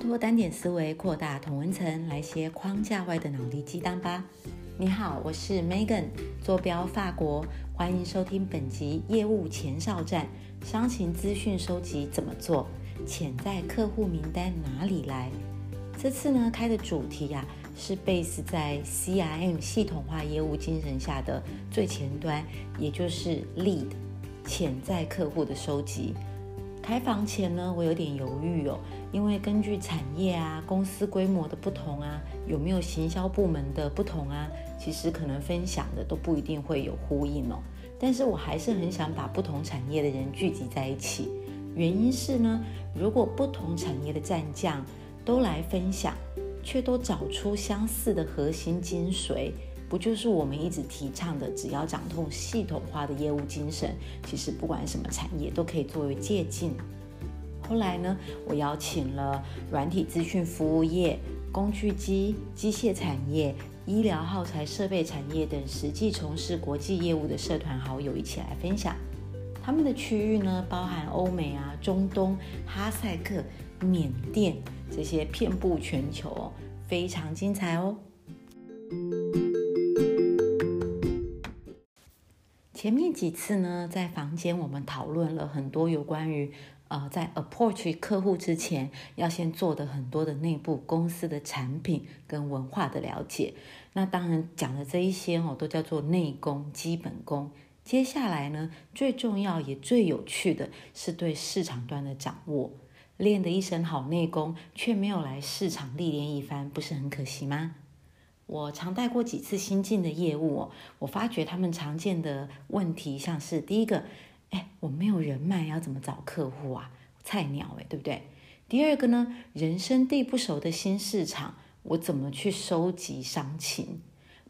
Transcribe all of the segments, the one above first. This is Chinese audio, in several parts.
脱单点思维，扩大同温层，来些框架外的脑力激荡吧。你好，我是 Megan，坐标法国，欢迎收听本集业务前哨站，商情资讯收集怎么做？潜在客户名单哪里来？这次呢开的主题呀，是 base 在 CRM 系统化业务精神下的最前端，也就是 lead 潜在客户的收集。开房前呢，我有点犹豫哦，因为根据产业啊、公司规模的不同啊，有没有行销部门的不同啊，其实可能分享的都不一定会有呼应哦。但是我还是很想把不同产业的人聚集在一起，原因是呢，如果不同产业的战将都来分享，却都找出相似的核心精髓。不就是我们一直提倡的，只要掌控系统化的业务精神，其实不管什么产业都可以作为借鉴。后来呢，我邀请了软体资讯服务业、工具机、机械产业、医疗耗材设备产业等实际从事国际业务的社团好友一起来分享。他们的区域呢，包含欧美啊、中东、哈萨克、缅甸这些遍布全球哦，非常精彩哦。前面几次呢，在房间我们讨论了很多有关于，呃，在 approach 客户之前要先做的很多的内部公司的产品跟文化的了解。那当然讲的这一些哦，都叫做内功、基本功。接下来呢，最重要也最有趣的是对市场端的掌握。练的一身好内功，却没有来市场历练一番，不是很可惜吗？我常带过几次新进的业务哦，我发觉他们常见的问题，像是第一个，哎，我没有人脉，要怎么找客户啊？菜鸟哎，对不对？第二个呢，人生地不熟的新市场，我怎么去收集商情？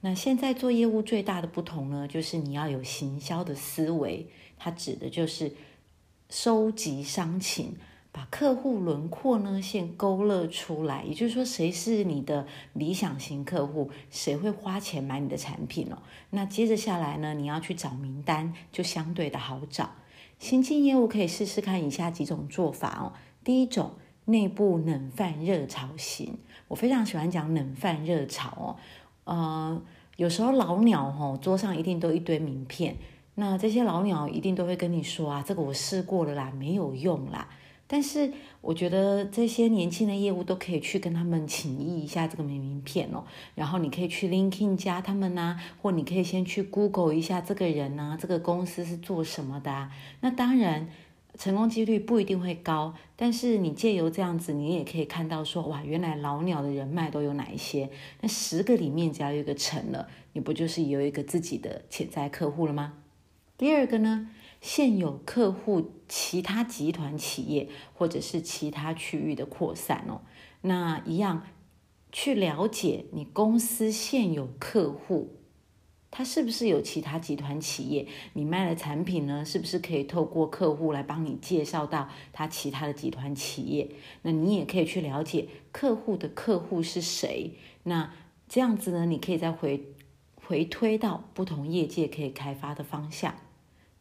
那现在做业务最大的不同呢，就是你要有行销的思维，它指的就是收集商情。把客户轮廓呢先勾勒出来，也就是说，谁是你的理想型客户，谁会花钱买你的产品哦。那接着下来呢，你要去找名单，就相对的好找。新进业务可以试试看以下几种做法哦。第一种，内部冷饭热炒型，我非常喜欢讲冷饭热炒哦。呃，有时候老鸟哦，桌上一定都一堆名片，那这些老鸟一定都会跟你说啊，这个我试过了啦，没有用啦。但是我觉得这些年轻的业务都可以去跟他们请益一下这个名片哦，然后你可以去 LinkedIn 加他们呐，或你可以先去 Google 一下这个人呐，这个公司是做什么的啊。那当然成功几率不一定会高，但是你借由这样子，你也可以看到说，哇，原来老鸟的人脉都有哪一些？那十个里面只要有一个成了，你不就是有一个自己的潜在客户了吗？第二个呢？现有客户、其他集团企业或者是其他区域的扩散哦，那一样去了解你公司现有客户，他是不是有其他集团企业？你卖的产品呢，是不是可以透过客户来帮你介绍到他其他的集团企业？那你也可以去了解客户的客户是谁。那这样子呢，你可以再回回推到不同业界可以开发的方向。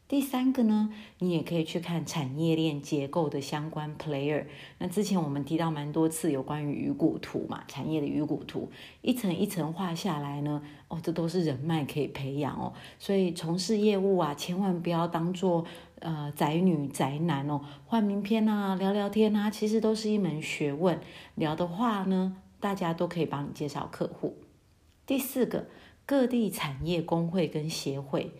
第三个呢，你也可以去看产业链结构的相关 player。那之前我们提到蛮多次有关于鱼骨图嘛，产业的鱼骨图，一层一层画下来呢，哦，这都是人脉可以培养哦。所以从事业务啊，千万不要当做呃宅女宅男哦，换名片啊，聊聊天啊，其实都是一门学问。聊的话呢，大家都可以帮你介绍客户。第四个，各地产业工会跟协会。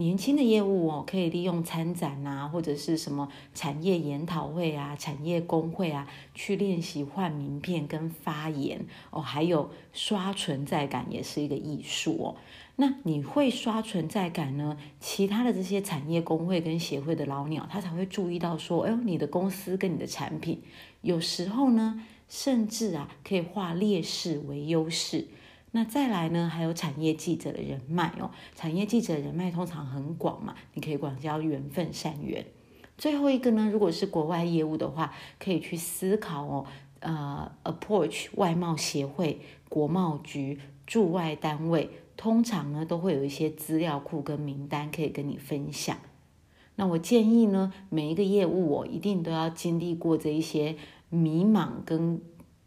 年轻的业务哦，可以利用参展啊，或者是什么产业研讨会啊、产业工会啊，去练习换名片跟发言哦，还有刷存在感也是一个艺术哦。那你会刷存在感呢？其他的这些产业工会跟协会的老鸟，他才会注意到说，哎呦，你的公司跟你的产品，有时候呢，甚至啊，可以化劣势为优势。那再来呢？还有产业记者的人脉哦，产业记者人脉通常很广嘛，你可以广交缘分善缘。最后一个呢，如果是国外业务的话，可以去思考哦，呃，approach 外贸协会、国贸局、驻外单位，通常呢都会有一些资料库跟名单可以跟你分享。那我建议呢，每一个业务我一定都要经历过这一些迷茫跟。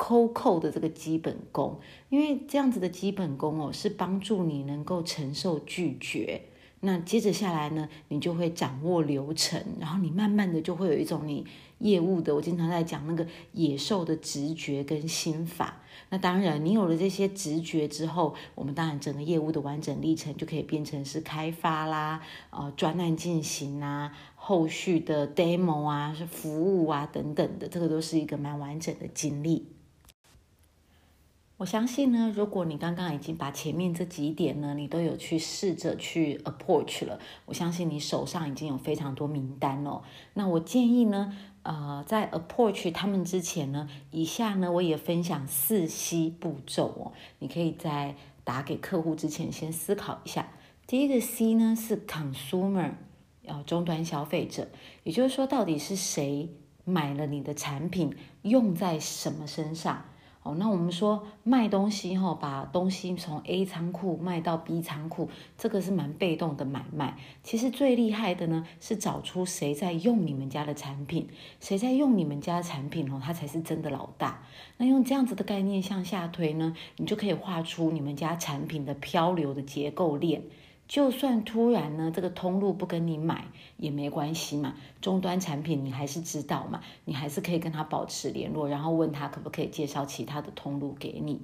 扣扣的这个基本功，因为这样子的基本功哦，是帮助你能够承受拒绝。那接着下来呢，你就会掌握流程，然后你慢慢的就会有一种你业务的，我经常在讲那个野兽的直觉跟心法。那当然，你有了这些直觉之后，我们当然整个业务的完整历程就可以变成是开发啦，呃，专案进行啊，后续的 demo 啊，是服务啊等等的，这个都是一个蛮完整的经历。我相信呢，如果你刚刚已经把前面这几点呢，你都有去试着去 approach 了，我相信你手上已经有非常多名单哦。那我建议呢，呃，在 approach 他们之前呢，以下呢我也分享四 C 步骤哦，你可以在打给客户之前先思考一下。第一个 C 呢是 consumer，要终端消费者，也就是说，到底是谁买了你的产品，用在什么身上？哦，那我们说卖东西哈，把东西从 A 仓库卖到 B 仓库，这个是蛮被动的买卖。其实最厉害的呢，是找出谁在用你们家的产品，谁在用你们家的产品哦，他才是真的老大。那用这样子的概念向下推呢，你就可以画出你们家产品的漂流的结构链。就算突然呢，这个通路不跟你买也没关系嘛，终端产品你还是知道嘛，你还是可以跟他保持联络，然后问他可不可以介绍其他的通路给你。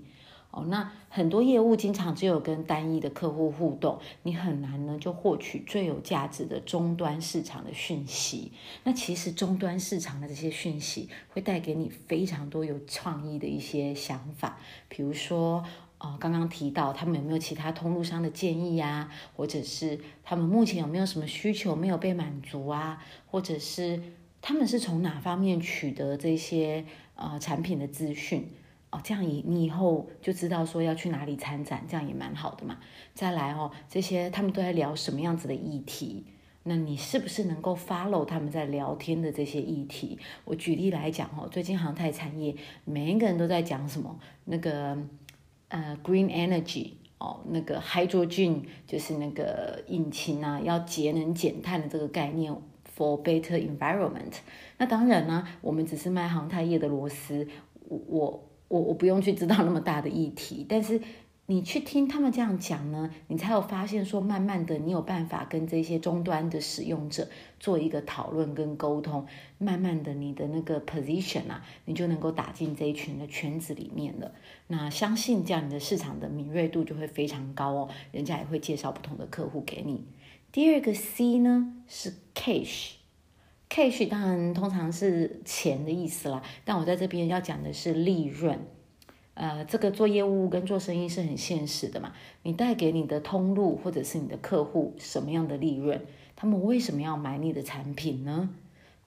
哦，那很多业务经常只有跟单一的客户互动，你很难呢就获取最有价值的终端市场的讯息。那其实终端市场的这些讯息会带给你非常多有创意的一些想法，比如说。哦，刚刚提到他们有没有其他通路商的建议呀？或者是他们目前有没有什么需求没有被满足啊？或者是他们是从哪方面取得这些呃产品的资讯？哦，这样以你以后就知道说要去哪里参展，这样也蛮好的嘛。再来哦，这些他们都在聊什么样子的议题？那你是不是能够 follow 他们在聊天的这些议题？我举例来讲哦，最近航太产业每一个人都在讲什么？那个。呃，green energy 哦，那个 hydrogen 就是那个引擎啊，要节能减碳的这个概念，for better environment。那当然呢，我们只是卖航太业的螺丝，我我我我不用去知道那么大的议题，但是。你去听他们这样讲呢，你才有发现说，慢慢的你有办法跟这些终端的使用者做一个讨论跟沟通，慢慢的你的那个 position 啊，你就能够打进这一群的圈子里面了。那相信这样你的市场的敏锐度就会非常高哦，人家也会介绍不同的客户给你。第二个 C 呢是 cash，cash 当然通常是钱的意思啦，但我在这边要讲的是利润。呃，这个做业务跟做生意是很现实的嘛。你带给你的通路或者是你的客户什么样的利润？他们为什么要买你的产品呢？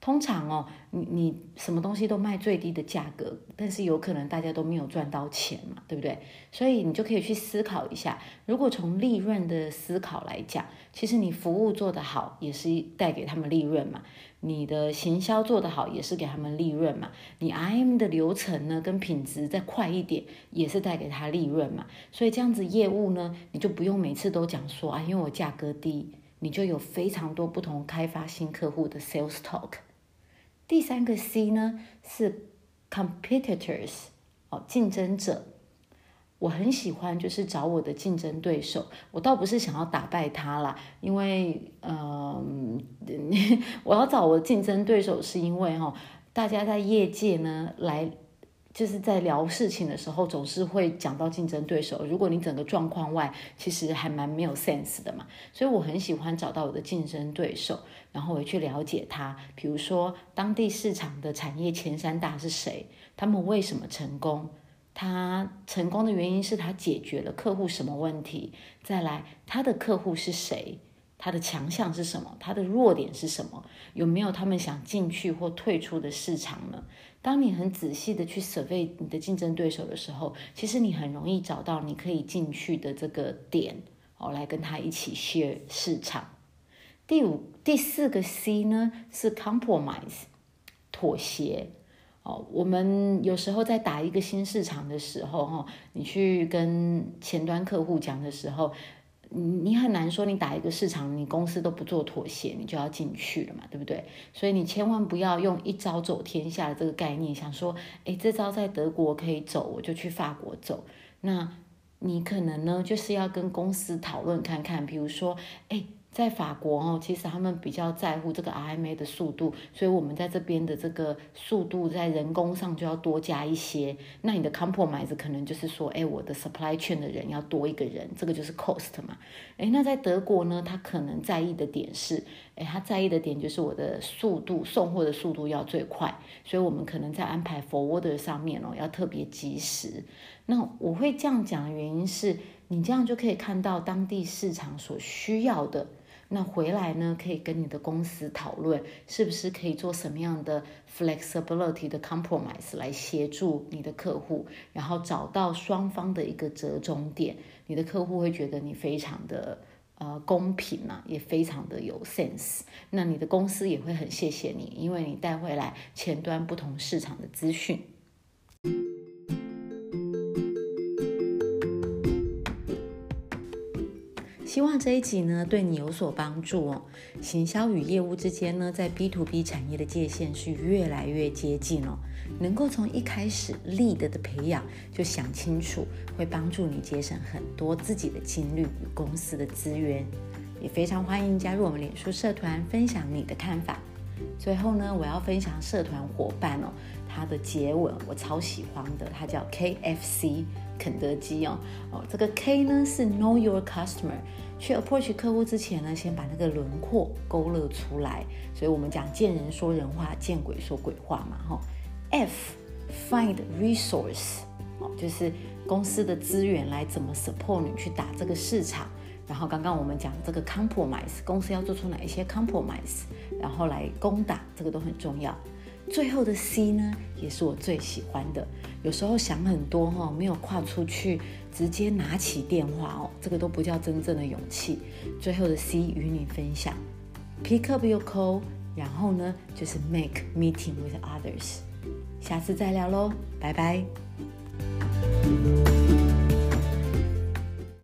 通常哦，你你什么东西都卖最低的价格，但是有可能大家都没有赚到钱嘛，对不对？所以你就可以去思考一下，如果从利润的思考来讲，其实你服务做得好，也是带给他们利润嘛；你的行销做得好，也是给他们利润嘛；你 IM 的流程呢，跟品质再快一点，也是带给他利润嘛。所以这样子业务呢，你就不用每次都讲说啊，因为我价格低，你就有非常多不同开发新客户的 sales talk。第三个 C 呢是 competitors 哦，竞争者。我很喜欢就是找我的竞争对手，我倒不是想要打败他啦，因为嗯，我要找我的竞争对手是因为哈，大家在业界呢来。就是在聊事情的时候，总是会讲到竞争对手。如果你整个状况外，其实还蛮没有 sense 的嘛。所以我很喜欢找到我的竞争对手，然后我去了解他。比如说，当地市场的产业前三大是谁？他们为什么成功？他成功的原因是他解决了客户什么问题？再来，他的客户是谁？他的强项是什么？他的弱点是什么？有没有他们想进去或退出的市场呢？当你很仔细的去 survey 你的竞争对手的时候，其实你很容易找到你可以进去的这个点哦，来跟他一起 share 市场。第五、第四个 C 呢是 compromise 妥协哦。我们有时候在打一个新市场的时候，哈，你去跟前端客户讲的时候。你很难说你打一个市场，你公司都不做妥协，你就要进去了嘛，对不对？所以你千万不要用一招走天下的这个概念，想说，哎，这招在德国可以走，我就去法国走。那你可能呢，就是要跟公司讨论看看，比如说，哎。在法国哦，其实他们比较在乎这个 RMA 的速度，所以我们在这边的这个速度在人工上就要多加一些。那你的 compromise 可能就是说，哎，我的 supply chain 的人要多一个人，这个就是 cost 嘛。哎，那在德国呢，他可能在意的点是，哎，他在意的点就是我的速度送货的速度要最快，所以我们可能在安排 forwarder 上面哦，要特别及时。那我会这样讲的原因是，你这样就可以看到当地市场所需要的。那回来呢，可以跟你的公司讨论，是不是可以做什么样的 flexibility 的 compromise 来协助你的客户，然后找到双方的一个折中点，你的客户会觉得你非常的呃公平啊，也非常的有 sense。那你的公司也会很谢谢你，因为你带回来前端不同市场的资讯。希望这一集呢对你有所帮助哦。行销与业务之间呢，在 B to B 产业的界限是越来越接近哦。能够从一开始 lead 的培养就想清楚，会帮助你节省很多自己的精力与公司的资源。也非常欢迎加入我们脸书社团，分享你的看法。最后呢，我要分享社团伙伴哦，他的结吻我超喜欢的，他叫 KFC。肯德基哦哦，这个 K 呢是 Know Your Customer，去 approach 客户之前呢，先把那个轮廓勾勒出来。所以我们讲见人说人话，见鬼说鬼话嘛哈。F Find Resource，哦，就是公司的资源来怎么 support 你去打这个市场。然后刚刚我们讲这个 compromise，公司要做出哪一些 compromise，然后来攻打，这个都很重要。最后的 C 呢，也是我最喜欢的。有时候想很多哈，没有跨出去，直接拿起电话哦，这个都不叫真正的勇气。最后的 C 与你分享，Pick up your call，然后呢就是 make meeting with others。下次再聊喽，拜拜。